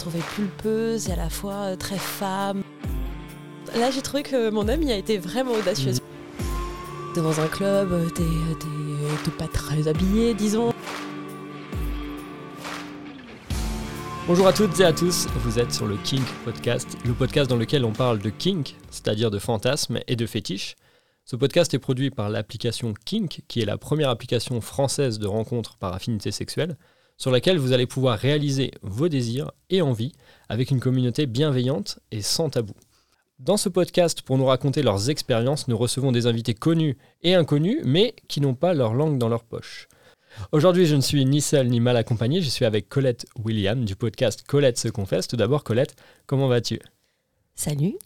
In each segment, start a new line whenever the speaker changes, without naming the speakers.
trouvée pulpeuse et à la fois euh, très femme. Là, j'ai trouvé que mon ami a été vraiment audacieuse. T'es dans un club, euh, t'es, t'es- t'es pas très habillé, disons.
Bonjour à toutes et à tous, vous êtes sur le Kink Podcast, le podcast dans lequel on parle de kink, c'est-à-dire de fantasmes et de fétiches. Ce podcast est produit par l'application Kink, qui est la première application française de rencontres par affinité sexuelle, sur laquelle vous allez pouvoir réaliser vos désirs et envies avec une communauté bienveillante et sans tabou. Dans ce podcast, pour nous raconter leurs expériences, nous recevons des invités connus et inconnus, mais qui n'ont pas leur langue dans leur poche. Aujourd'hui, je ne suis ni seul ni mal accompagné, je suis avec Colette William du podcast Colette se confesse. Tout d'abord, Colette, comment vas-tu?
Salut.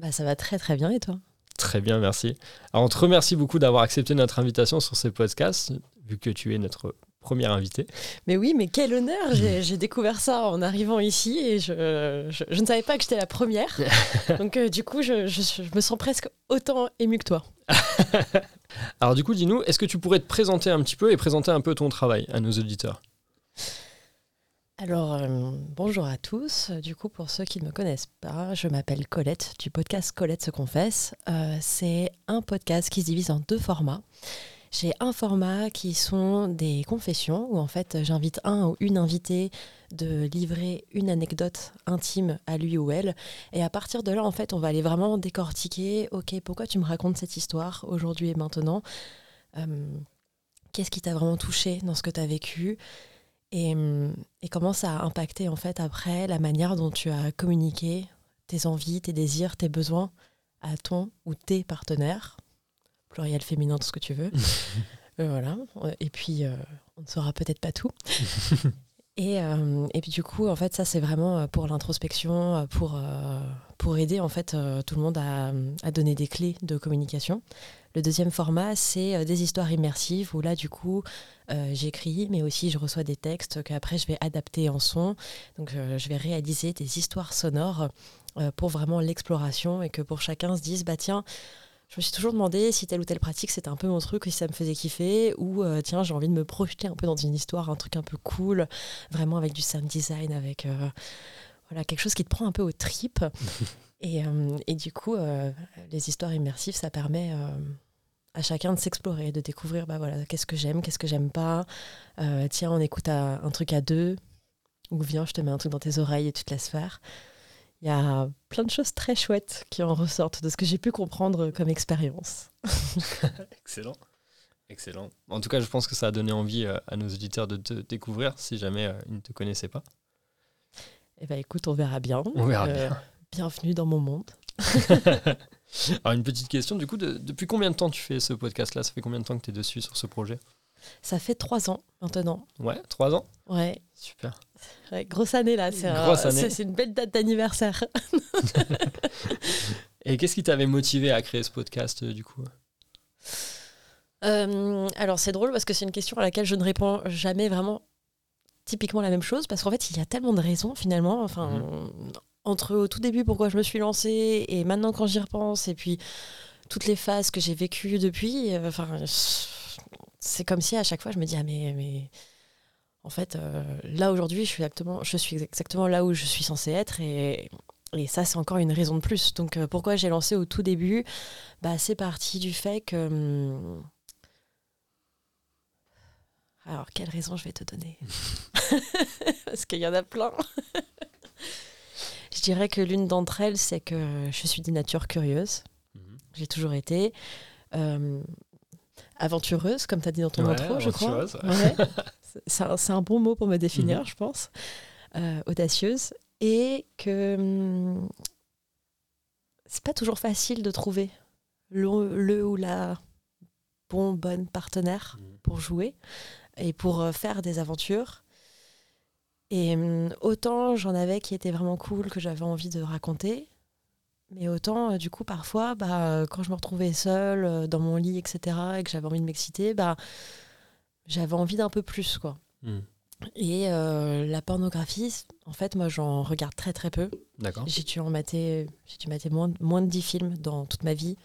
Bah, ça va très très bien et toi?
Très bien, merci. Alors, on te remercie beaucoup d'avoir accepté notre invitation sur ce podcast, vu que tu es notre première invitée.
Mais oui, mais quel honneur J'ai, découvert ça en arrivant ici et je, je- je ne savais pas que j'étais la première. Donc euh, du coup, je, je- je me sens presque autant émue que toi.
Alors, du coup, dis-nous, est-ce que tu pourrais te présenter un petit peu et présenter un peu ton travail à nos auditeurs?
Alors, euh, bonjour à tous. Du coup, pour ceux qui ne me connaissent pas, je m'appelle Colette du podcast Colette se confesse. Euh, c'est un podcast qui se divise en deux formats. J'ai un format qui sont des confessions où en fait j'invite un ou une invitée de livrer une anecdote intime à lui ou elle. Et à partir de là, en fait, on va aller vraiment décortiquer, ok, pourquoi tu me racontes cette histoire aujourd'hui et maintenant Euh, Qu'est-ce qui t'a vraiment touché dans ce que tu as vécu? Et, hum, et comment ça a impacté en fait après la manière dont tu as communiqué tes envies, tes désirs, tes besoins à ton ou tes partenaires, pluriel féminin, tout ce que tu veux. Euh, voilà. Et puis, euh, on ne saura peut-être pas tout. et, euh, et puis du coup, en fait, ça c'est vraiment euh, pour l'introspection, euh, pour, euh, pour aider en fait euh, tout le monde à, à donner des clés de communication. Le deuxième format, c'est euh, des histoires immersives où là, du coup, euh, j'écris, mais aussi je reçois des textes qu'après je vais adapter en son. Donc euh, je vais réaliser des histoires sonores euh, pour vraiment l'exploration et que pour chacun se dise, bah tiens, je me suis toujours demandé si telle ou telle pratique c'était un peu mon truc, si ça me faisait kiffer, ou euh, tiens, j'ai envie de me projeter un peu dans une histoire, un truc un peu cool, vraiment avec du sound design, avec euh, voilà, quelque chose qui te prend un peu aux tripes. et, euh, et du coup, les histoires immersives, ça permet à chacun de s'explorer, de découvrir bah voilà, qu'est-ce que j'aime, qu'est-ce que j'aime pas. Tiens, on écoute à- un truc à deux, ou viens, je te mets un truc dans tes oreilles et tu te laisses faire. Il y a plein de choses très chouettes qui en ressortent de ce que j'ai pu comprendre comme expérience.
Excellent. Excellent. En tout cas, je pense que ça a donné envie euh, à nos auditeurs de te découvrir si jamais euh, ils ne te connaissaient pas.
Eh ben écoute, on verra bien.
On verra
Euh,
bien.
Bienvenue dans mon monde.
Alors, une petite question, du coup, de- depuis combien de temps tu fais ce podcast-là? Ça fait combien de temps que tu es dessus sur ce projet?
Ça fait trois ans maintenant.
Ouais, trois ans
Ouais,
Super.
ouais, grosse année là. C'est un-
Grosse année.
c'est- une belle date d'anniversaire.
Et qu'est-ce qui t'avait motivé à créer ce podcast, euh, du coup?
Euh, alors c'est drôle parce que c'est une question à laquelle je ne réponds jamais vraiment typiquement la même chose parce qu'en fait il y a tellement de raisons finalement. Enfin, entre au tout début pourquoi je me suis lancée et maintenant quand j'y repense et puis toutes les phases que j'ai vécues depuis, euh, enfin c'est comme si à chaque fois je me dis ah mais mais en fait euh, là aujourd'hui je suis exactement je suis exactement là où je suis censée être et et ça, c'est encore une raison de plus. Donc, euh, pourquoi j'ai lancé au tout début? Bah, C'est parti du fait que. hum, Alors, quelle raison je vais te donner? Parce qu'il y en a plein. je dirais que l'une d'entre elles, c'est que je suis d'une nature curieuse.
Mhm.
J'ai toujours été. euh, aventureuse, comme tu as dit dans ton
Ouais,
intro, je crois.
aventureuse,
Ouais. C'est un, c'est un bon mot pour me définir,
Mhm.
je pense. Euh, audacieuse. Et que hum, c'est pas toujours facile de trouver le, le ou la bon, bonne partenaire
Mhm.
pour jouer et pour euh, faire des aventures. Et hum, autant j'en avais qui étaient vraiment cool, que j'avais envie de raconter, mais autant, euh, du coup, parfois, bah, euh, quand je me retrouvais seule euh, dans mon lit, etc., et que j'avais envie de m'exciter, bah, j'avais envie d'un peu plus, quoi.
Mhm.
Et euh, la pornographie, en fait, moi, j'en regarde très très peu.
D'accord.
J'ai dû en mater, j'ai dû mater moins, moins de 10 films dans toute ma vie.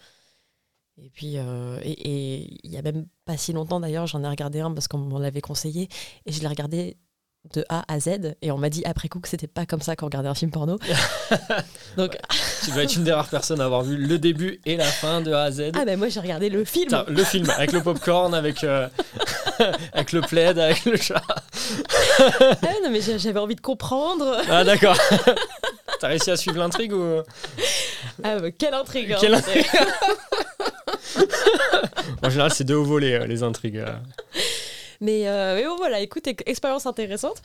Et puis, et et il y a même pas si longtemps d'ailleurs, j'en ai regardé un parce qu'on m'en l'avait conseillé. Et je l'ai regardé de A à Z et on m'a dit après coup que c'était pas comme ça qu'on regardait un film porno. Donc
Tu dois être une des rares personnes à avoir vu le début et la fin de A à Z.
ah ben moi j'ai regardé le film.
Putain, le film avec le popcorn, avec, euh, avec le plaid, avec le chat.
Ah non mais j'avais envie de comprendre.
Ah d'accord. T'as réussi à suivre l'intrigue ou?
Ah bah, quelle intrigue. hein.
Quelle intrigue. En général, c'est de haut volet euh, les intrigues. Euh.
Mais, euh, mais bon voilà, écoute, ex- expérience intéressante.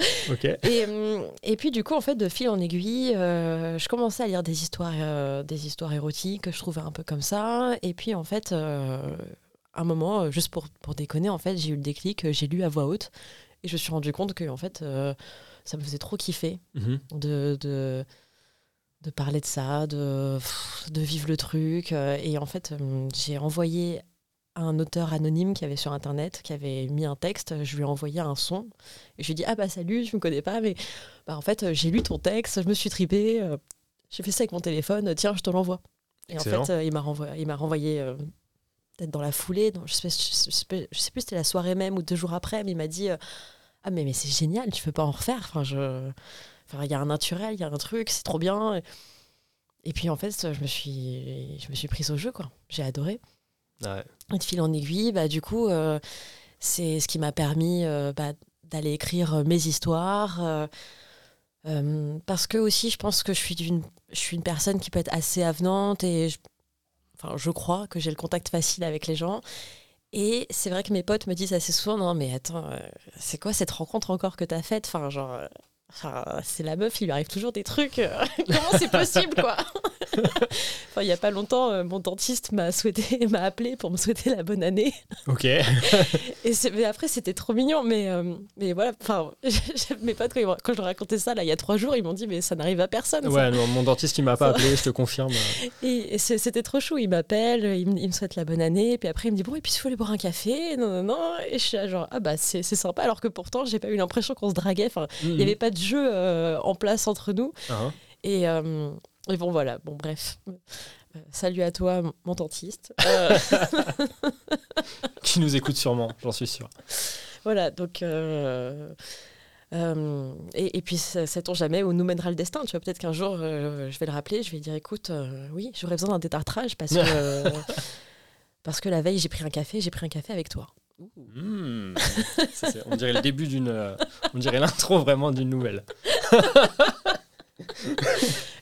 Et, hum, et puis du coup, en fait, de fil en aiguille, euh, je commençais à lire des histoires, euh, des histoires érotiques que je trouvais un peu comme ça. Et puis en fait, un moment, juste pour, pour déconner, en fait, j'ai eu le déclic, j'ai lu à voix haute et je me suis rendu compte que en fait, ça me faisait trop kiffer
Mhm.
de, de, de parler de ça, de, de vivre le truc. Et en fait, j'ai envoyé à un auteur anonyme qui avait sur Internet, qui avait mis un texte, je lui ai envoyé un son. Et je lui ai dit, ah bah salut, je me connais pas, mais bah, en fait, j'ai lu ton texte, je me suis tripée, euh, j'ai fait ça avec mon téléphone, tiens, je te l'envoie. Et
Excellent.
en fait, euh, il m'a renvoyé, il m'a renvoyé euh, peut-être dans la foulée, dans- je, sais, je, sais- je sais plus si c'était la soirée même ou deux jours après, mais il m'a dit, ah mais, mais c'est génial, tu peux pas en refaire. Enfin, je... Enfin, il y a un naturel, il y a un truc, c'est trop bien. Et puis en fait, je me suis, je me suis prise au jeu, quoi. J'ai adoré.
Ouais.
Et de fil en aiguille, bah, du coup, euh, c'est ce qui m'a permis euh, bah, d'aller écrire euh, mes histoires. parce que aussi, je pense que je suis, d'une, je suis une personne qui peut être assez avenante et je, enfin, je crois que j'ai le contact facile avec les gens. Et c'est vrai que mes potes me disent assez souvent Non, mais attends, c'est quoi cette rencontre encore que t'as faite? Enfin, genre, enfin, c'est la meuf, il lui arrive toujours des trucs. euh, Comment c'est possible, quoi? Enfin, il y a pas longtemps, euh, mon dentiste m'a souhaité, m'a appelé pour me souhaiter la bonne année.
Ok.
Et c'est- mais après, c'était trop mignon. Mais, euh, mais voilà, enfin, mes potes, quand, quand je leur racontais ça, là, il y a trois jours, ils m'ont dit Mais ça n'arrive à personne. ça.
Ouais, non, mon dentiste, il m'a pas appelé, je te confirme.
Et, c'était trop chou. Il m'appelle, il, me- il me souhaite la bonne année. Puis après, il me dit Bon, et puis il faut aller boire un café. Non, non, non. Et je suis là, genre Ah bah, c'est sympa. Alors que pourtant, j'ai pas eu l'impression qu'on se draguait. Enfin, il n'y avait pas de jeu euh, en place entre nous.
Hein.
Et, euh, et bon, voilà. Bon, bref. Euh, salut à toi, mon- dentiste.
Qui nous écoute sûrement, j'en suis sûr.
Voilà, donc. euh, et, et puis, sait-on jamais où nous mènera le destin. Tu vois, peut-être qu'un jour, euh, je vais le rappeler, je vais dire écoute, euh, oui, j'aurais besoin d'un détartrage parce que. parce que la veille, j'ai pris un café, j'ai pris un café avec toi.
Hmm. Ça, on dirait le début d'une. euh, on dirait l'intro vraiment d'une nouvelle.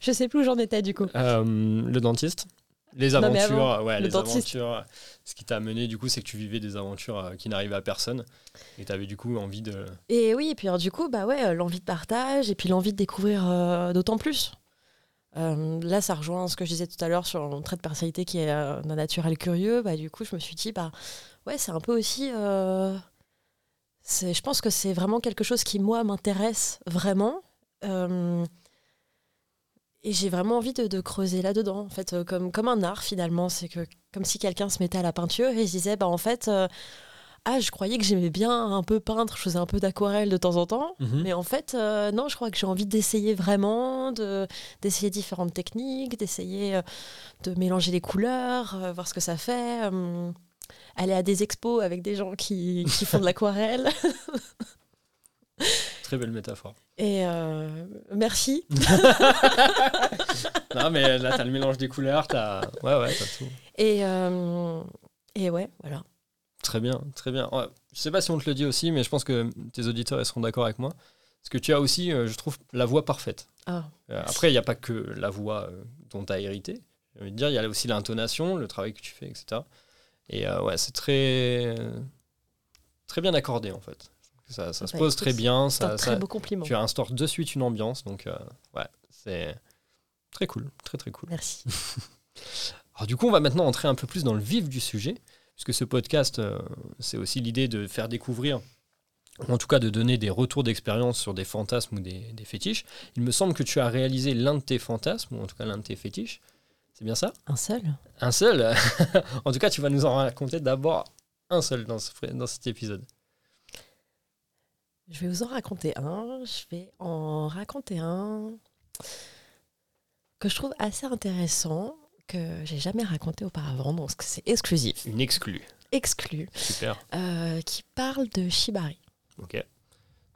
Je sais plus où j'en étais du coup.
Euh, le dentiste Les
Non,
aventures,
avant,
ouais,
le
les
dentiste.
aventures. Ce qui t'a amené, du coup, c'est que tu vivais des aventures euh, qui n'arrivaient à personne. Et tu avais, du coup, envie de.
Et oui, et puis alors, du coup, bah ouais, l'envie de partage et puis l'envie de découvrir d'autant plus. Euh, là, ça rejoint ce que je disais tout à l'heure sur un trait de personnalité qui est euh, d'un naturel curieux. Bah, du coup, je me suis dit, bah ouais, c'est un peu aussi. euh, je pense que c'est vraiment quelque chose qui, moi, m'intéresse vraiment. Euh, et j'ai vraiment envie de, de creuser là-dedans, en fait, euh, comme, comme un art finalement. C'est que comme si quelqu'un se mettait à la peinture et se disait, bah en fait. euh, ah, je croyais que j'aimais bien un peu peindre, je faisais un peu d'aquarelle de temps en temps.
Mhm.
Mais en fait, euh, non, je crois que j'ai envie d'essayer vraiment, de- d'essayer différentes techniques, d'essayer euh, de mélanger les couleurs, voir ce que ça fait. Aller à des expos avec des gens qui, qui font de l'aquarelle.
Très belle métaphore.
Et euh, merci.
non, mais là, t'as le mélange des couleurs, t'as. Ouais, ouais, t'as tout.
Et, euh, et ouais, voilà.
Très bien, très bien. Ouais, je sais pas si on te le dit aussi, mais je pense que tes auditeurs ils seront d'accord avec moi. Parce que tu as aussi, euh, je trouve, la voix parfaite.
Ah,
Euh, après, il n'y a pas que la voix dont tu as hérité. J'ai envie de dire, il y a aussi l'intonation, le travail que tu fais, etc. Et euh, ouais, c'est très, très bien accordé en fait. Ça, ça se
Bah,
pose très bien.
c'est un
Ça,
très
ça-
beau compliment.
tu instaures de suite une ambiance. Donc, euh, ouais, c'est très cool. Très, très cool.
Merci.
Alors du coup, on va maintenant entrer un peu plus dans le vif du sujet, puisque ce podcast, euh, c'est aussi l'idée de faire découvrir, ou en tout cas de donner des retours d'expérience sur des fantasmes ou des, des fétiches. Il me semble que tu as réalisé l'un de tes fantasmes, ou en tout cas l'un de tes fétiches. C'est bien ça?
Un seul?
Un seul? En tout cas, tu vas nous en raconter d'abord un seul dans, ce, dans cet épisode.
Je vais vous en raconter un. Je vais en raconter un que je trouve assez intéressant, que j'ai jamais raconté auparavant, donc c'est exclusif,
Une exclue.
exclu,
Super.
euh, qui parle de Shibari.
Ok.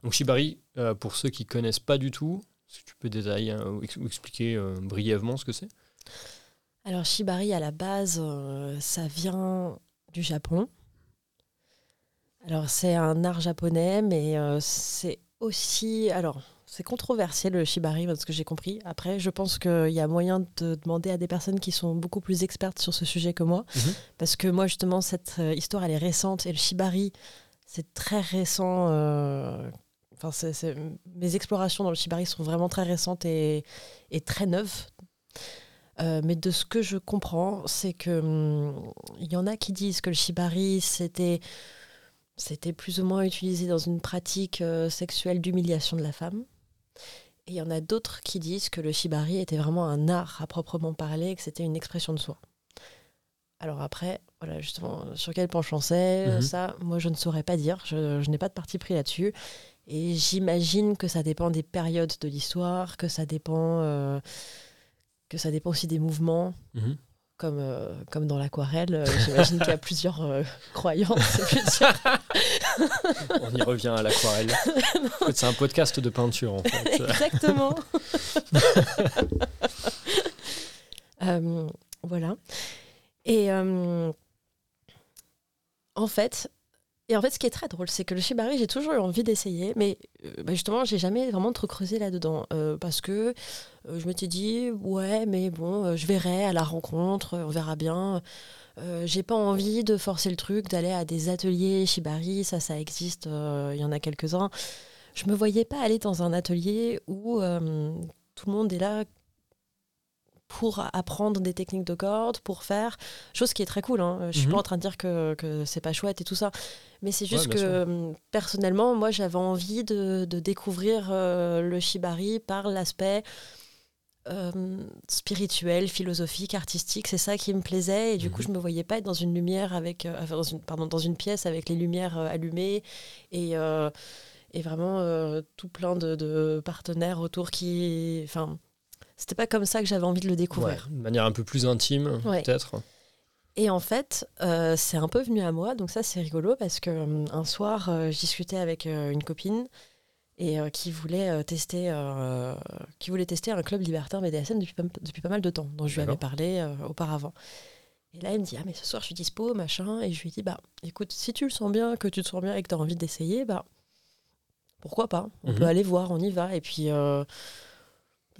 Donc Shibari, euh, pour ceux qui connaissent pas du tout, si tu peux détailler hein, ou, ex- ou expliquer euh, brièvement ce que c'est?
Alors Shibari, à la base, euh, ça vient du Japon. Alors c'est un art japonais, mais euh, c'est aussi... Alors, c'est controversé le Shibari, parce que j'ai compris. Après, je pense qu'il y a moyen de demander à des personnes qui sont beaucoup plus expertes sur ce sujet que moi.
Mhm.
Parce que moi, justement, cette euh, histoire, elle est récente. Et le Shibari, c'est très récent. euh, Enfin, mes explorations dans le Shibari sont vraiment très récentes et, et très neuves. Euh, mais de ce que je comprends, c'est que hum, il y en a qui disent que le shibari c'était c'était plus ou moins utilisé dans une pratique euh, sexuelle d'humiliation de la femme. Et il y en a d'autres qui disent que le shibari était vraiment un art à proprement parler, que c'était une expression de soi. Alors après, voilà justement sur quel penchant c'est,
Mhm.
ça, moi je ne saurais pas dire. Je, je n'ai pas de parti pris là-dessus. Et j'imagine que ça dépend des périodes de l'histoire, que ça dépend, euh, que ça dépend aussi des mouvements
Mhm.
comme, euh, comme dans l'aquarelle, euh, j'imagine qu'il y a plusieurs euh, croyances. plusieurs-
On y revient à l'aquarelle. En fait, c'est un podcast de peinture en fait.
Exactement. Voilà. Et en fait, et en fait, ce qui est très drôle, c'est que le shibari, j'ai toujours eu envie d'essayer, mais euh, bah, justement, j'ai jamais vraiment trop creusé là-dedans euh, parce que euh, je m'étais dit, ouais, mais bon, je verrai à la rencontre, on verra bien. J'ai pas envie de forcer le truc, d'aller à des ateliers shibari, ça, ça existe, il y en a quelques-uns. Je me voyais pas aller dans un atelier où tout le monde est là pour apprendre des techniques de cordes, pour faire, chose qui est très cool. Hein. Je suis
Mhm.
pas en train de dire que, que c'est pas chouette et tout ça, mais c'est juste
Ouais,
que
sûr.
euh, personnellement, moi, j'avais envie de, de découvrir euh, le shibari par l'aspect euh, spirituel, philosophique, artistique. C'est ça qui me plaisait et du coup,
Mhm.
je me voyais pas être dans une lumière avec, euh, enfin, dans une, pardon, dans une pièce avec les lumières euh, allumées et et vraiment tout plein de, de partenaires autour qui, enfin, c'était pas comme ça que j'avais envie de le
Ouais,
découvrir.
de manière un peu plus intime,
Ouais.
peut-être.
Et en fait, euh, c'est un peu venu à moi, donc ça c'est rigolo parce que euh, un soir, euh, je discutais avec euh, une copine et qui voulait tester, qui voulait tester un club libertin BDSM depuis pas, depuis pas mal de temps, dont je lui avais parlé auparavant. Et là, elle me dit ah mais ce soir je suis dispo machin, et je lui dis bah écoute si tu le sens bien, que tu te sens bien et que tu as envie d'essayer, bah pourquoi pas, on
Mhm.
peut aller voir, on y va et puis.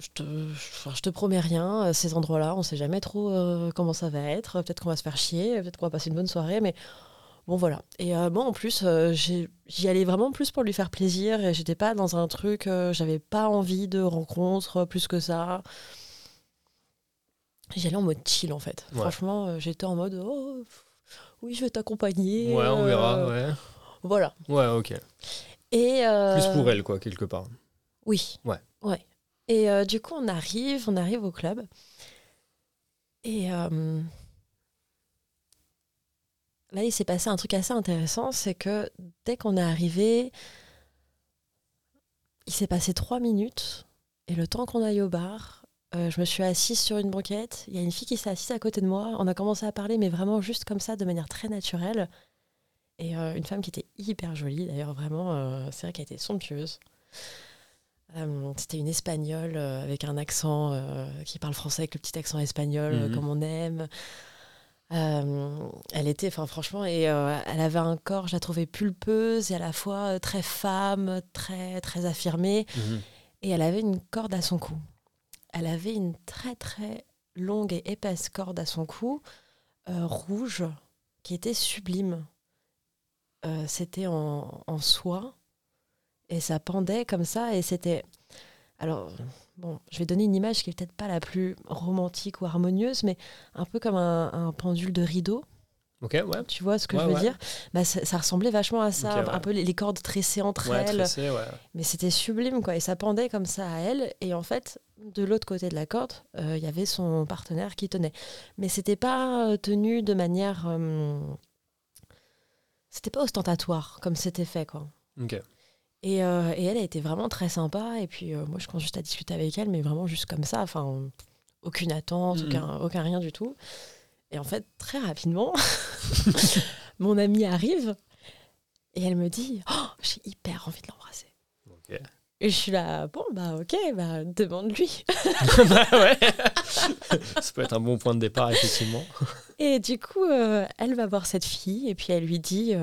Je te, enfin, je te promets rien, euh, ces endroits-là, on sait jamais trop euh, comment ça va être. Peut-être qu'on va se faire chier, peut-être qu'on va passer une bonne soirée, mais bon voilà. Et euh, moi en plus, euh, j'y allais vraiment plus pour lui faire plaisir et j'étais pas dans un truc, j'avais pas envie de rencontre plus que ça. J'y allais en mode chill en fait.
Ouais.
Franchement, j'étais en mode oh, oui, je vais t'accompagner.
Ouais, on verra, ouais.
Voilà.
Ouais, ok.
Et,
Plus pour elle, quoi, quelque part.
Oui.
Ouais.
Ouais. Et euh, du coup, on arrive, on arrive au club. Et euh, là, il s'est passé un truc assez intéressant, c'est que dès qu'on est arrivé, il s'est passé trois minutes. Et le temps qu'on aille au bar, euh, je me suis assise sur une banquette. Il y a une fille qui s'est assise à côté de moi. On a commencé à parler, mais vraiment juste comme ça, de manière très naturelle. Et une femme qui était hyper jolie, d'ailleurs, vraiment, c'est vrai qu'elle était somptueuse. Euh, C'était une espagnole euh, avec un accent euh, qui parle français avec le petit accent espagnol
Mhm.
comme on aime. Elle était, enfin franchement, et elle avait un corps, je la trouvais pulpeuse et à la fois très femme, très très affirmée.
Mhm.
Et elle avait une corde à son cou. Elle avait une très très longue et épaisse corde à son cou, rouge, qui était sublime. C'était en, en soie et ça pendait comme ça et c'était. Alors, bon, je vais donner une image qui est peut-être pas la plus romantique ou harmonieuse, mais un peu comme un, un pendule de rideau.
Ok, ouais.
Tu vois ce que
Ouais,
je veux
ouais.
dire? Bah, ça, ça ressemblait vachement à ça,
ouais.
un peu les, les cordes tressées entre elles. Mais c'était sublime, quoi. Et ça pendait comme ça à elle. Et en fait, de l'autre côté de la corde, euh, il y avait son partenaire qui tenait. Mais c'était pas euh, tenu de manière. euh, C'était pas ostentatoire comme c'était fait, quoi.
Ok.
Et, euh, et elle a été vraiment très sympa. Et puis, euh, moi, je commence juste à discuter avec elle, mais vraiment juste comme ça. Enfin, aucune attente,
Mhm.
aucun, aucun rien du tout. Et en fait, très rapidement, mon amie arrive et elle me dit Oh, j'ai hyper envie de l'embrasser. Et je suis là, bon, bah ok, bah demande-lui.
bah ouais. Ça peut être un bon point de départ, effectivement.
Et du coup, euh, elle va voir cette fille et puis elle lui dit,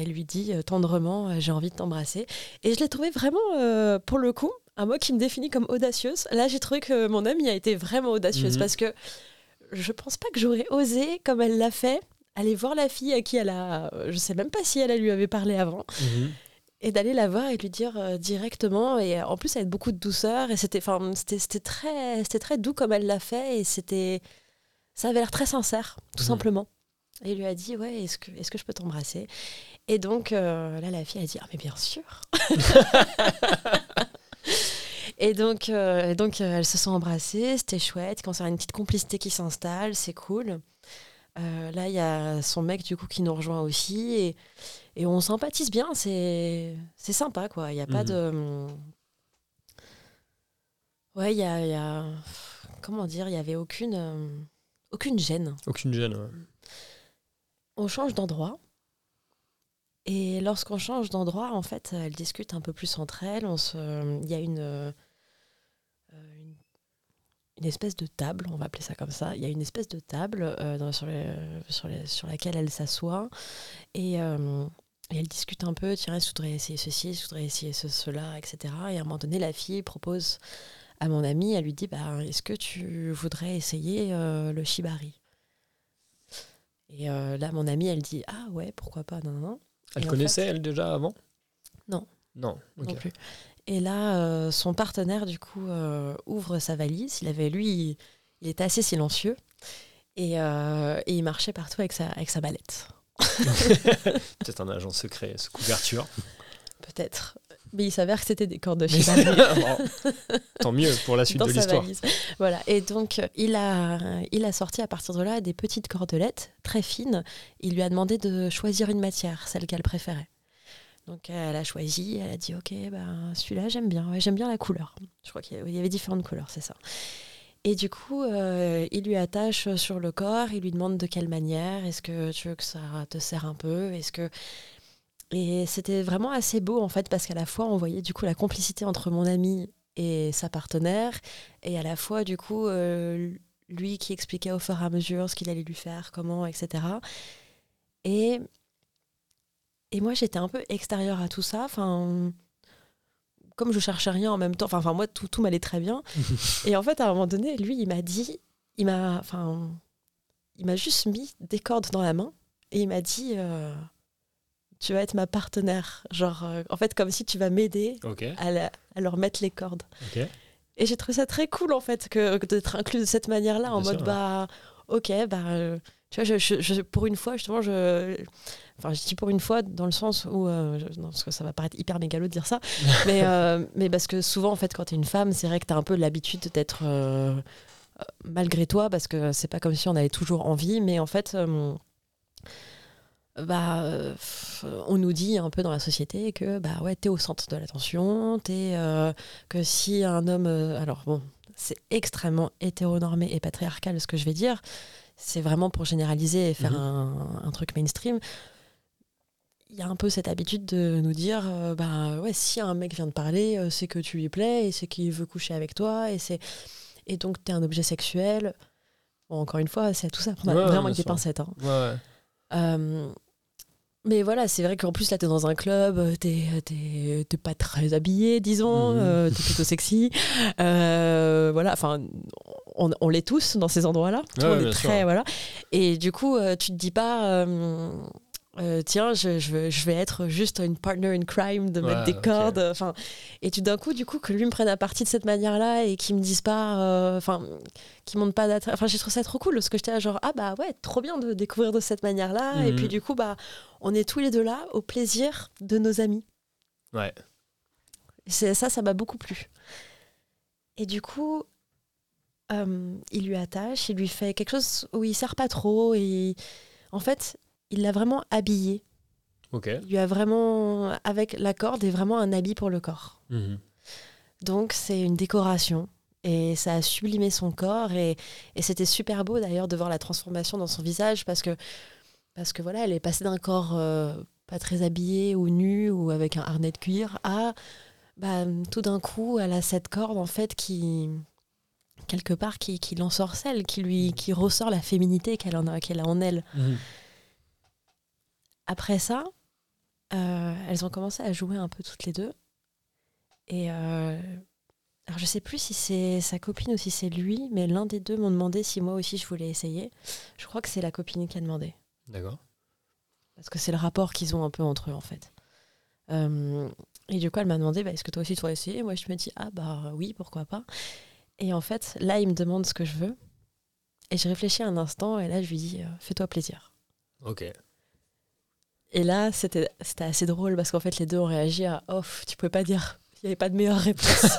elle lui dit euh, tendrement, j'ai envie de t'embrasser. Et je l'ai trouvé vraiment, pour le coup, un mot qui me définit comme audacieuse. Là, j'ai trouvé que mon amie a été vraiment audacieuse
Mhm.
parce que je pense pas que j'aurais osé, comme elle l'a fait, aller voir la fille à qui elle a, je sais même pas si elle, elle lui avait parlé avant,
Mhm.
et d'aller la voir et lui dire euh, directement et euh, en plus avec beaucoup de douceur et c'était enfin c'était c'était très c'était très doux comme elle l'a fait et c'était ça avait l'air très sincère tout
Mhm.
simplement et il lui a dit ouais est-ce que est-ce que je peux t'embrasser? Et donc euh, là la fille a dit ah mais bien sûr et donc euh, et donc euh, elles se sont embrassées c'était chouette quand y a une petite complicité qui s'installe c'est cool Euh, là il y a son mec du coup qui nous rejoint aussi et et on sympathise bien, c'est sympa quoi. Il n'y a pas
Mhm.
de. Ouais, il y a, il y a- Comment dire Il n'y avait aucune, euh, aucune gêne.
Aucune gêne. ouais.
On change d'endroit. Et lorsqu'on change d'endroit, en fait, elles discutent un peu plus entre elles. Se... Il y a une, euh, une, une espèce de table, on va appeler ça comme ça. Il y a une espèce de table euh, sur, laquelle elle s'assoit. Et, euh, et elle discute un peu. Tiens, je voudrais essayer ceci, je voudrais essayer ce, cela, etc. Et à un moment donné, la fille propose à mon amie, elle lui dit bah, Est-ce que tu voudrais essayer euh, le shibari? Et euh, là, mon amie, elle dit Ah ouais, pourquoi pas? Non, non.
Elle
Et en
connaissait,
fait-
elle, déjà avant?
Non.
Non,
non plus. Et là, euh, son partenaire, du coup, euh, ouvre sa valise. Il avait, lui, il, il était assez silencieux. Et, euh, et il marchait partout avec sa, avec sa mallette.
Peut-être un agent secret, sous couverture.
Peut-être. Mais il s'avère que c'était des cordes de shibari.
Bon, Tant mieux pour la suite
dans
de l'histoire.
Voilà. Et donc, euh, il a, il a sorti à partir de là des petites cordelettes très fines. Il lui a demandé de choisir une matière, celle qu'elle préférait. Donc, elle a choisi. Elle a dit Ok, ben, celui-là, j'aime bien. Ouais, j'aime bien la couleur. Je crois qu'il y avait- il y avait différentes couleurs, c'est ça. Et du coup, euh, il lui attache sur le corps. Il lui demande de quelle manière. Est-ce que tu veux que ça te serre un peu? Est-ce que et c'était vraiment assez beau en fait parce qu'à la fois on voyait du coup la complicité entre mon ami et sa partenaire et à la fois du coup euh, lui qui expliquait au fur et à mesure ce qu'il allait lui faire, comment, etc. Et, et moi j'étais un peu extérieure à tout ça. Enfin, comme je cherchais rien en même temps, enfin, moi tout, tout m'allait très bien. et en fait à un moment donné, lui il m'a dit, il m'a, enfin, il m'a juste mis des cordes dans la main et il m'a dit. euh, tu vas être ma partenaire. Genre, euh, en fait, comme si tu vas m'aider à, la- à leur mettre les cordes. Et j'ai trouvé ça très cool, en fait, que, que d'être inclus de cette manière-là, en mode, bah, ok, bah, euh, tu vois, je, je- je- pour une fois, justement, je. Enfin, je dis pour une fois, dans le sens où. euh, je- non, parce que ça va paraître hyper mégalo de dire ça. mais, euh, mais parce que souvent, en fait, quand tu es une femme, c'est vrai que tu as un peu l'habitude d'être. malgré toi, parce que c'est pas comme si on avait toujours envie, mais en fait. Bah, euh, on nous dit un peu dans la société que bah ouais, t'es au centre de l'attention, t'es euh, que si un homme, euh, alors bon, c'est extrêmement hétéronormé et patriarcal ce que je vais dire, c'est vraiment pour généraliser et faire
Mhm.
un, un truc mainstream. Il y a un peu cette habitude de nous dire, euh, bah ouais, si un mec vient de parler, c'est que tu lui plais et c'est qu'il veut coucher avec toi et c'est et donc t'es un objet sexuel. Bon, encore une fois, c'est tout ça,
Ouais,
vraiment avec des pincettes. hein.
Ouais, ouais.
Euh, mais voilà, c'est vrai qu'en plus, là, t'es dans un club, euh, t'es t'es- t'es pas très habillé, disons,
Mhm.
euh, t'es plutôt sexy. Euh, voilà, enfin, on, on l'est tous dans ces endroits-là.
Bien
est
sûr.
très. Voilà. Et du coup, euh, tu te dis pas. Euh, euh, tiens, je, je, vais être juste une partner in crime de mettre
Ouais,
des cordes. Enfin, et tu d'un coup, du coup, que lui me prenne à partie de cette manière-là et qu'il me dise pas, euh, enfin, qu'il monte pas d'attrait. Enfin, j'ai trouvé ça trop cool parce que j'étais là genre ah bah ouais, trop bien de découvrir de cette manière-là. Et
Mhm.
puis du coup, bah, on est tous les deux là au plaisir de nos amis.
Ouais.
C'est- ça, ça m'a beaucoup plu. Et du coup, euh, il lui attache, il lui fait quelque chose où il sert pas trop. Et en fait, il l'a vraiment habillé.
Ok.
Il lui a vraiment, avec la corde, et vraiment un habit pour le corps.
Mhm.
Donc c'est une décoration. Et ça a sublimé son corps. Et, et c'était super beau d'ailleurs de voir la transformation dans son visage parce que, parce que voilà, elle est passée d'un corps euh, pas très habillé ou nu ou avec un harnais de cuir à bah, tout d'un coup, elle a cette corde en fait qui quelque part qui, qui l'ensorcelle, qui lui qui ressort la féminité qu'elle en a qu'elle a en elle.
Mhm.
Après ça, euh, elles ont commencé à jouer un peu toutes les deux. Et euh, alors je sais plus si c'est sa copine ou si c'est lui, mais l'un des deux m'ont demandé si moi aussi je voulais essayer. Je crois que c'est la copine qui a demandé.
D'accord.
Parce que c'est le rapport qu'ils ont un peu entre eux, en fait. Euh, et du coup, elle m'a demandé bah, est-ce que toi aussi tu voudrais essayer Moi, je me dis ah bah oui, pourquoi pas? Et en fait, là, il me demande ce que je veux. Et je réfléchis un instant, et là, je lui dis euh, fais-toi plaisir.
Ok.
Et là, c'était assez drôle parce qu'en fait, les deux ont réagi à off, tu pouvais pas dire. Il n'y avait pas de meilleure réponse.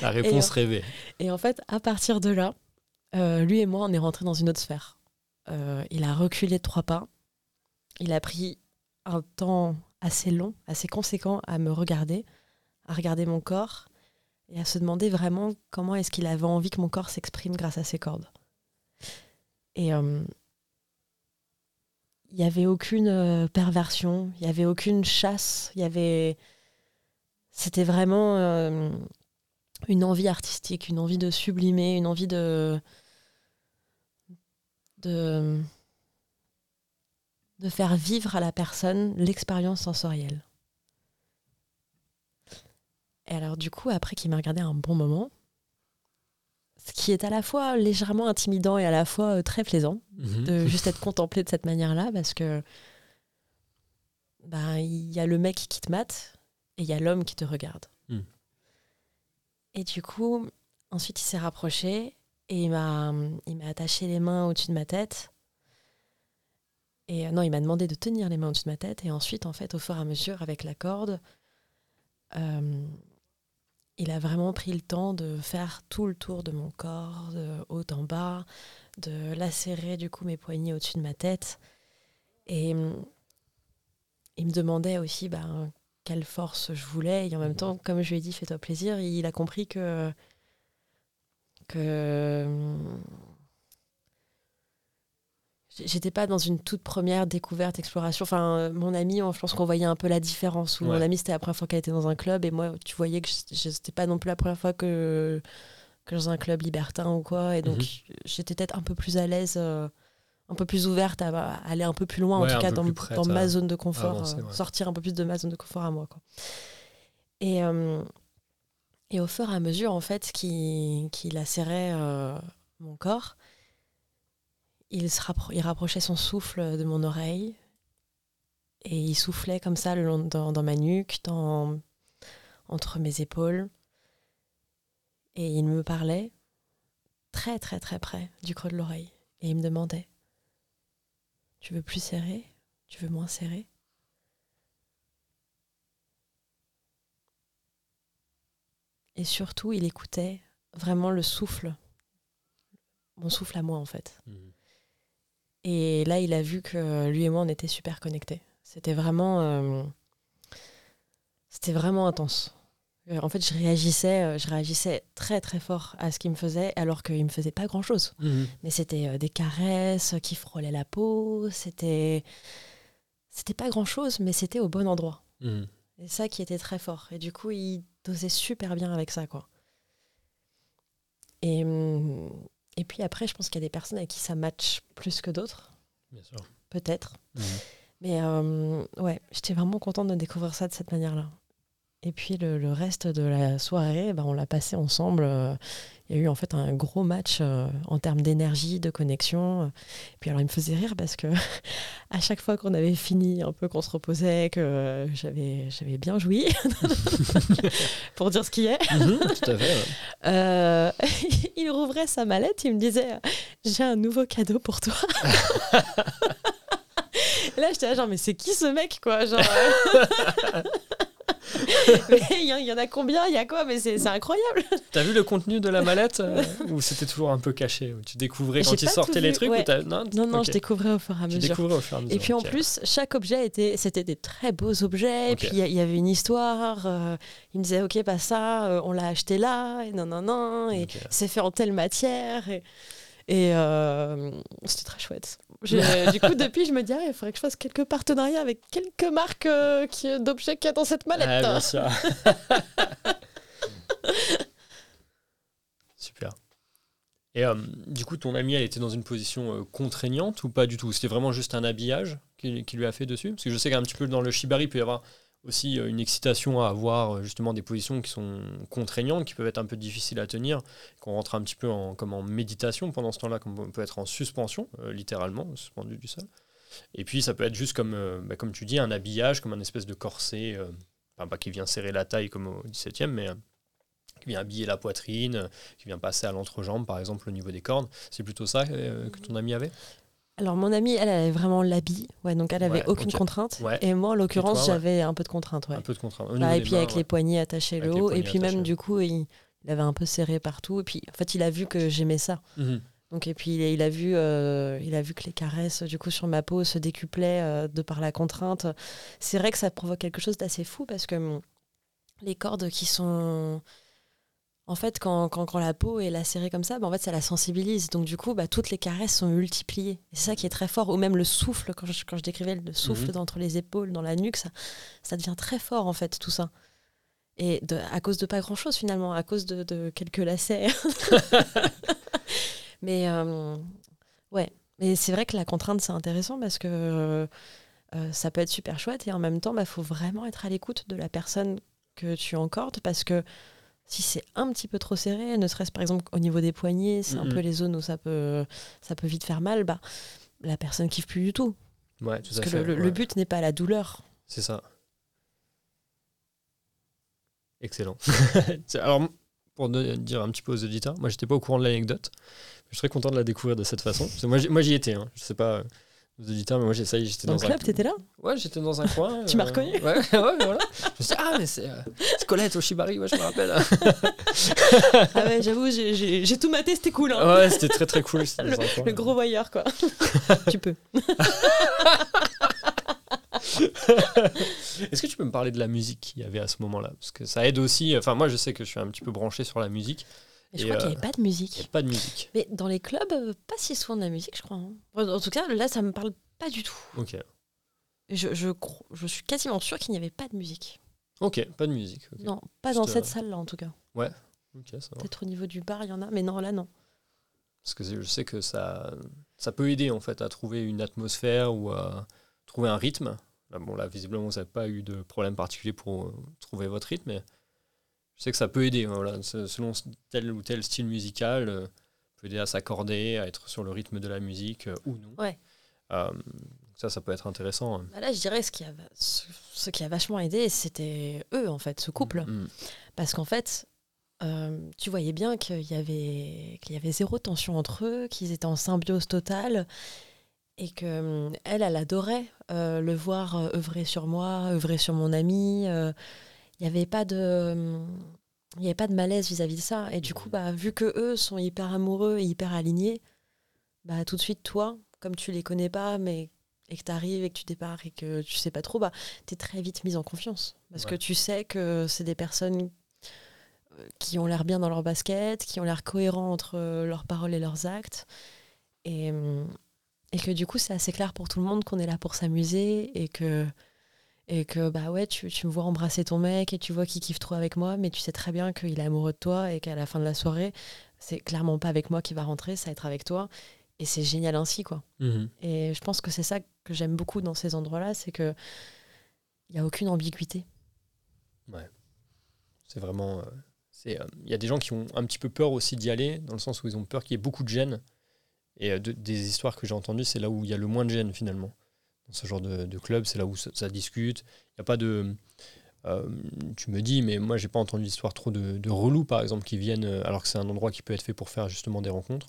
La réponse
Et,
rêvée.
Et en fait, à partir de là, euh, lui et moi, on est rentrés dans une autre sphère. Euh, il a reculé de trois pas. Il a pris un temps assez long, assez conséquent à me regarder, à regarder mon corps et à se demander vraiment comment est-ce qu'il avait envie que mon corps s'exprime grâce à ses cordes. Et euh, il n'y avait aucune euh, perversion, il n'y avait aucune chasse, il y avait... C'était vraiment euh, une envie artistique, une envie de sublimer, une envie de... de de faire vivre à la personne l'expérience sensorielle. Et alors du coup, après qu'il m'a regardé un bon moment, ce qui est à la fois légèrement intimidant et à la fois euh, très plaisant,
Mhm.
de juste être contemplé de cette manière-là, parce que ben, il y a le mec qui te mate et il y a l'homme qui te regarde.
Mm.
Et du coup, ensuite il s'est rapproché et il m'a il m'a attaché les mains au-dessus de ma tête. Et euh, non, il m'a demandé de tenir les mains au-dessus de ma tête. Et ensuite, en fait, au fur et à mesure, avec la corde, euh, il a vraiment pris le temps de faire tout le tour de mon corps, de haut en bas, de lacérer du coup mes poignets au-dessus de ma tête. Et hum, il me demandait aussi ben, quelle force je voulais. Et en même temps, comme je lui ai dit, fais-toi plaisir, il a compris que. hum, J'étais pas dans une toute première découverte, exploration. Enfin, euh, mon ami, je pense qu'on voyait un peu la différence. Où
Ouais.
Mon ami, c'était la première fois qu'elle était dans un club, et moi, tu voyais que c'était pas non plus la première fois que, que dans un club libertin ou quoi. Et donc,
Mhm.
j'étais peut-être un peu plus à l'aise, euh, un peu plus ouverte à, à aller un peu plus loin,
Ouais,
en tout cas dans, ma zone de confort,
avancer,
euh, sortir un peu plus de ma zone de confort à moi. Quoi. Et, euh, et au fur et à mesure, en fait, qu'il qu'il lacérait mon corps, il, rapprochait son souffle de mon oreille et il soufflait comme ça le long dans, ma nuque, entre mes épaules. Et il me parlait très très très près du creux de l'oreille. Et il me demandait, tu veux plus serrer? Tu veux moins serrer? Et surtout, il écoutait vraiment le souffle, mon souffle à moi en fait.
Mhm.
Et là, il a vu que lui et moi, on était super connectés. C'était vraiment, euh, c'était vraiment intense. Euh, En fait, je réagissais, euh, je réagissais très très fort à ce qu'il me faisait, alors qu'il me faisait pas grand chose.
Mhm.
Mais c'était des caresses qui frôlaient la peau. C'était, c'était pas grand chose, mais c'était au bon endroit.
Mhm.
Et ça qui était très fort. Et du coup, il dosait super bien avec ça, quoi. Et, hum, et puis après, je pense qu'il y a des personnes avec qui ça match plus que d'autres,
Bien sûr.
peut-être.
Mhm.
Mais euh, ouais, j'étais vraiment contente de découvrir ça de cette manière-là. Et puis le, le reste de la soirée, bah, on l'a passé ensemble. euh, Il y a eu en fait un gros match euh, en termes d'énergie, de connexion. Et puis alors il me faisait rire parce que à chaque fois qu'on avait fini, un peu qu'on se reposait, que euh, j'avais j'avais bien joui, pour dire ce qui est,
Mhm, Tout à fait. ouais.
euh, il rouvrait sa mallette, il me disait J'ai un nouveau cadeau pour toi. Là, j'étais là, genre, mais c'est qui ce mec, quoi? Genre, euh, Il y, en- il y en a combien Il y a quoi Mais c'est incroyable.
T'as vu le contenu de la mallette euh, ou c'était toujours un peu caché où Tu découvrais quand
J'ai
il
pas
sortait
tout
les trucs
ouais.
ou t'as- Non,
Non, non, je découvrais au fur et à mesure.
découvrais au fur et à mesure.
Et puis en plus, chaque objet était, c'était des très beaux objets. Et
Ok.
puis il y, avait une histoire. euh, il me disait, ok, pas ça, euh, on l'a acheté là, et non, non, non, et c'est fait en telle matière. Et, Et euh, c'était très chouette. du coup, depuis, je me dis, ah, il faudrait que je fasse quelques partenariats avec quelques marques euh, d'objets qu'il y a dans cette mallette.
bien sûr. Super. Et euh, du coup, ton amie, elle était dans une position contraignante ou pas du tout? C'était vraiment juste un habillage qui, lui a fait dessus? Parce que je sais qu'un petit peu dans le shibari, il peut y avoir aussi euh, une excitation à avoir euh, justement des positions qui sont contraignantes, qui peuvent être un peu difficiles à tenir, qu'on rentre un petit peu en, comme en méditation pendant ce temps-là, comme on peut être en suspension, euh, littéralement, suspendu du sol. Et puis ça peut être juste comme, bah, comme tu dis, un habillage, comme un espèce de corset, enfin, pas qui vient serrer la taille comme au 17e, mais qui vient habiller la poitrine, qui vient passer à l'entrejambe, par exemple, au niveau des cordes. C'est plutôt ça que ton ami avait?
Alors, mon amie, elle, avait vraiment l'habit, ouais, donc elle avait aucune contrainte. Et moi, en l'occurrence, j'avais un peu de contrainte. Ouais.
Un peu de contrainte.
Bah, et puis avec les poignets attachés le haut, et puis même du coup, il, avait un peu serré partout. Et puis, en fait, il a vu que j'aimais ça. Mhm. Donc, et puis, il, a vu, euh, il a vu que les caresses, du coup, sur ma peau se décuplaient euh, de par la contrainte. C'est vrai que ça provoque quelque chose d'assez fou parce que hum, les cordes qui sont en fait, quand, la peau est lacérée comme ça, bah, en fait, ça la sensibilise. Donc, du coup, bah, toutes les caresses sont multipliées. C'est ça qui est très fort. Ou même le souffle, quand je, décrivais le souffle mhm. entre les épaules, dans la nuque, ça, devient très fort, en fait, tout ça. Et à cause de pas grand-chose, finalement, à cause de, quelques lacets. Mais, euh, ouais. Mais c'est vrai que la contrainte, c'est intéressant parce que euh, ça peut être super chouette. Et en même temps, il bah, faut vraiment être à l'écoute de la personne que tu encordes parce que si c'est un petit peu trop serré, ne serait-ce par exemple au niveau des poignets, c'est un peu les zones où ça peut, ça peut vite faire mal, bah, la personne kiffe plus du tout.
Ouais, tout
Parce que le, but n'est pas la douleur.
C'est ça. Excellent. Alors, pour dire un petit peu aux auditeurs, moi j'étais pas au courant de l'anecdote. Je serais content de la découvrir de cette façon. moi j'y étais. Hein. Je sais pas aux auditeurs, mais moi ça j'étais dans,
dans le club, t'étais là
Ouais, j'étais dans un coin.
tu m'as reconnu
Ouais, ouais, voilà. Je me suis dit, ah, mais c'est euh, Colette au Shibari, ouais, je me rappelle.
ah ouais, j'avoue, j'ai tout maté, c'était cool. Hein.
Ouais, c'était très très cool.
Le, le gros voyeur, quoi. tu peux.
Est-ce que tu peux me parler de la musique qu'il y avait à ce moment-là? Parce que ça aide aussi. Enfin, moi, je sais que je suis un petit peu branché sur la musique
je crois qu'il n'y avait pas de musique.
Il pas de musique.
Mais dans les clubs, euh, pas si souvent de la musique, je crois. Hein. En tout cas, là, ça me parle pas du tout.
Ok.
Je, je, je suis quasiment sûr qu'il n'y avait pas de musique.
Ok, pas de musique.
Non, pas dans cette euh, salle-là, en tout cas.
Ouais.
Peut-être au niveau du bar, il y en a, mais non, là, non.
Parce que je sais que ça, ça peut aider, en fait, à trouver une atmosphère ou à trouver un rythme. Là, bon, là, visiblement, vous n'avez pas eu de problème particulier pour euh, trouver votre rythme, mais je sais que ça peut aider. Hein, voilà, selon tel ou tel style musical, euh, peut aider à s'accorder, à être sur le rythme de la musique euh, ou non.
Ouais.
Euh, ça, ça peut être intéressant. Hein.
Bah là, je dirais ce qui a, ce, qui a vachement aidé, c'était eux, en fait, ce couple. Mm, mm. Parce qu'en fait, tu voyais bien qu'il y, avait, qu'il y avait zéro tension entre eux, qu'ils étaient en symbiose totale. Et que elle, elle adorait le voir œuvrer sur moi, œuvrer sur mon ami il n'y avait pas de il avait pas de malaise vis-à-vis de ça. Et du coup bah vu que eux sont hyper amoureux et hyper alignés bah tout de suite toi comme tu les connais pas mais et que tu arrives et que tu départs et que tu sais pas trop bah tu es très vite mise en confiance. Parce que tu sais que c'est des personnes euh, qui ont l'air bien dans leur basket, qui ont l'air cohérents entre leurs paroles et leurs actes. Et, et que du coup c'est assez clair pour tout le monde qu'on est là pour s'amuser et que et que bah ouais tu, tu, me vois embrasser ton mec et tu vois qu'il kiffe trop avec moi mais tu sais très bien qu'il est amoureux de toi et qu'à la fin de la soirée c'est clairement pas avec moi qu'il va rentrer ça va être avec toi. Et c'est génial ainsi quoi. Mhm. et je pense que c'est ça que j'aime beaucoup dans ces endroits là c'est que il y a aucune ambiguïté.
Ouais. C'est vraiment euh, c'est euh, il y a des gens qui ont un petit peu peur aussi d'y aller dans le sens où ils ont peur qu'il y ait beaucoup de gêne. Et euh, des histoires que j'ai entendues c'est là où il y a le moins de gêne finalement dans ce genre de, club, c'est là où ça, discute. Il n'y a pas de. Euh, tu me dis, mais moi, j'ai pas entendu l'histoire trop de, de relous, par exemple, qui viennent, euh, alors que c'est un endroit qui peut être fait pour faire justement des rencontres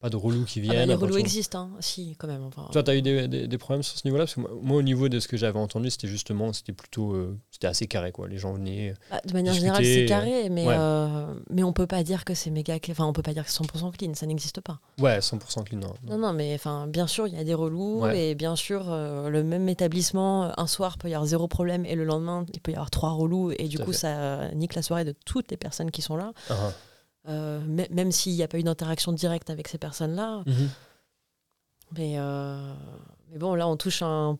pas de relous qui ah bah, viennent.
les relous existent, hein. si, quand même. Enfin,
Toi, tu as eu des, des, problèmes sur ce niveau-là? Parce que moi, au niveau de ce que j'avais entendu, c'était justement, c'était plutôt, euh, c'était assez carré, quoi. Les gens venaient.
Bah, de manière générale, c'est carré, mais, euh, mais on peut pas dire que c'est méga. Enfin, on peut pas dire que c'est 100% clean, ça n'existe pas.
Ouais, 100% clean, non.
Non, non, mais enfin, bien sûr, il y a des relous, et bien sûr, euh, le même établissement, un soir, peut y avoir zéro problème, et le lendemain, il peut y avoir trois relous, et du coup, ça nique la soirée de toutes les personnes qui sont là. Uh euh, mê- même s'il n'y a pas eu d'interaction directe avec ces personnes-là.
Mhm.
Mais, euh, mais bon, là, on touche un,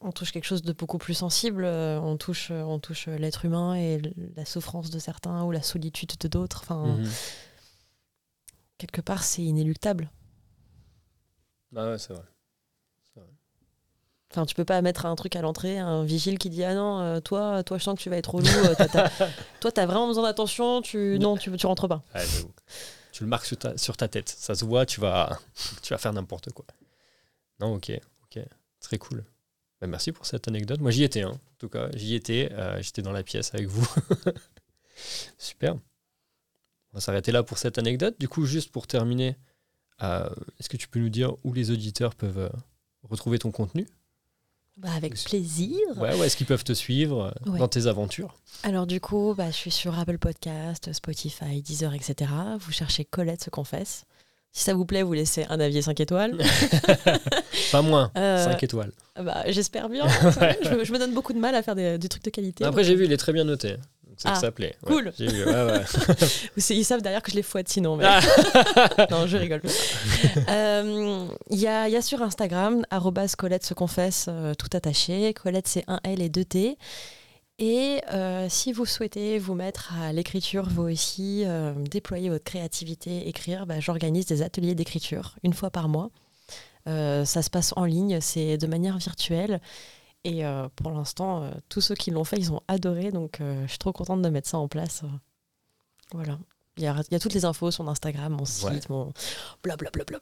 on touche quelque chose de beaucoup plus sensible. euh, On touche, on touche l'être humain et la souffrance de certains ou la solitude de d'autres. Enfin,
Mhm.
quelque part, c'est inéluctable.
Ah ouais, c'est vrai.
Enfin, tu peux pas mettre un truc à l'entrée, un vigile qui dit ah non, euh, toi, toi, je sens que tu vas être relou. euh, toi, t'as vraiment besoin d'attention. Tu non, tu, tu rentres pas.
Ouais, tu le marques sur ta, sur ta tête. Ça se voit, tu vas, tu vas faire n'importe quoi. Non, ok, ok. Très cool. Bah, merci pour cette anecdote. Moi, j'y étais, hein. en tout cas. J'y étais. euh, J'étais dans la pièce avec vous. Super. On va s'arrêter là pour cette anecdote. Du coup, juste pour terminer, euh, est-ce que tu peux nous dire où les auditeurs peuvent euh, retrouver ton contenu?
Bah, avec plaisir.
Ouais, où est-ce qu'ils peuvent te suivre euh,
Ouais.
dans tes aventures?
Alors du coup, bah, je suis sur Apple Podcast, Spotify, Deezer, etc. Vous cherchez Colette se confesse. Si ça vous plaît, vous laissez un avis et 5 étoiles.
Pas moins,
Euh,
5 étoiles.
bah, J'espère bien.
Ouais.
je, me- je me donne beaucoup de mal à faire des, des trucs de qualité.
Après,
donc,
j'ai vu, il est très bien noté. C'est
Ah,
que ça plaît. Ouais,
cool.
J'ai vu, ouais, ouais.
Ils savent d'ailleurs que je les fouette sinon. mais-
Ah.
non, je rigole. Euh, Il y, a, il y a sur Instagram, Colette se confesse, euh, tout attaché. Colette, c'est un L et deux T. Et euh, si vous souhaitez vous mettre à l'écriture, vous aussi, euh, déployer votre créativité, écrire, bah, j'organise des ateliers d'écriture une fois par mois. Euh, ça se passe en ligne, c'est de manière virtuelle. Et euh, pour l'instant, euh, tous ceux qui l'ont fait, ils ont adoré. Donc, euh, je suis trop contente de mettre ça en place. Voilà. Il y, a, il y a toutes les infos sur mon Instagram, mon site,
Ouais.
mon blablabla.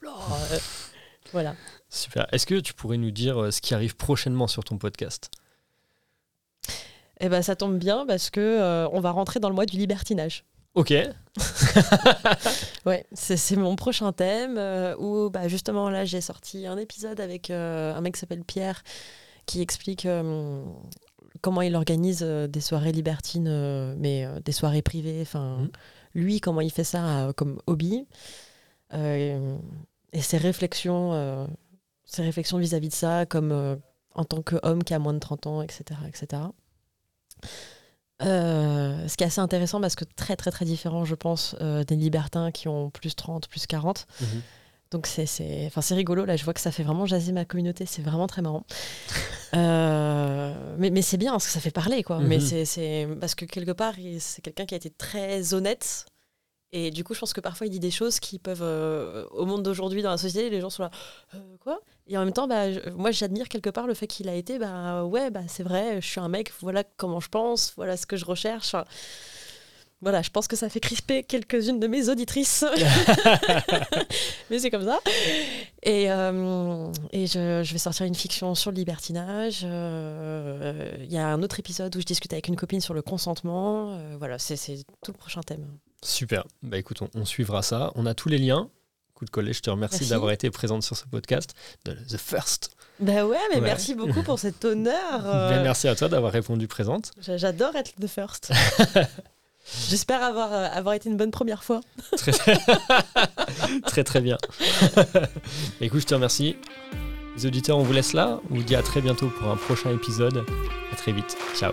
voilà.
Super. Est-ce que tu pourrais nous dire ce qui arrive prochainement sur ton podcast?
Et ben, ça tombe bien parce que on va rentrer dans le mois du libertinage.
Ok.
Ouais, c'est mon prochain thème où bah, justement là j'ai sorti un épisode avec un mec qui s'appelle Pierre qui explique euh, comment il organise euh, des soirées libertines, euh, mais des soirées privées. Enfin,
Mhm.
lui comment il fait ça comme hobby et ses réflexions, ses réflexions vis-à-vis de ça, comme en tant qu'homme qui a moins de 30 ans, etc., etc. Euh, ce qui est assez intéressant parce que très très très différent je pense euh, des libertins qui ont plus 30, plus 40.
Mhm.
Donc c'est enfin c'est rigolo là, je vois que ça fait vraiment jaser ma communauté, c'est vraiment très marrant. Euh, mais mais c'est bien parce que ça fait parler quoi. Mais
Mhm.
c'est c'est parce que quelque part c'est quelqu'un qui a été très honnête et du coup je pense que parfois il dit des choses qui peuvent euh, au monde d'aujourd'hui dans la société les gens sont là Euh, quoi? Et en même temps bah je- moi j'admire quelque part le fait qu'il a été bah ouais bah c'est vrai je suis un mec voilà comment je pense voilà ce que je recherche Enfin, voilà, je pense que ça fait crisper quelques-unes de mes auditrices. Mais c'est comme ça. Et, euh, et je, je vais sortir une fiction sur le libertinage. Euh, Il y a un autre épisode où je discute avec une copine sur le consentement. Euh, voilà, c'est tout le prochain thème.
Super. Bah écoute, on, on suivra ça. On a tous les liens. Coup de collège, je te remercie
Merci.
d'avoir été présente sur ce podcast de The First.
Bah ouais, mais
Ouais.
merci beaucoup pour cet honneur. euh,
Ben, merci à toi d'avoir répondu présente.
j'a- J'adore être the first. J'espère avoir, euh, avoir été une bonne première fois.
Très très, très bien. écoute, je te remercie. Les auditeurs, on vous laisse là. On vous dit à très bientôt pour un prochain épisode. À très vite. Ciao.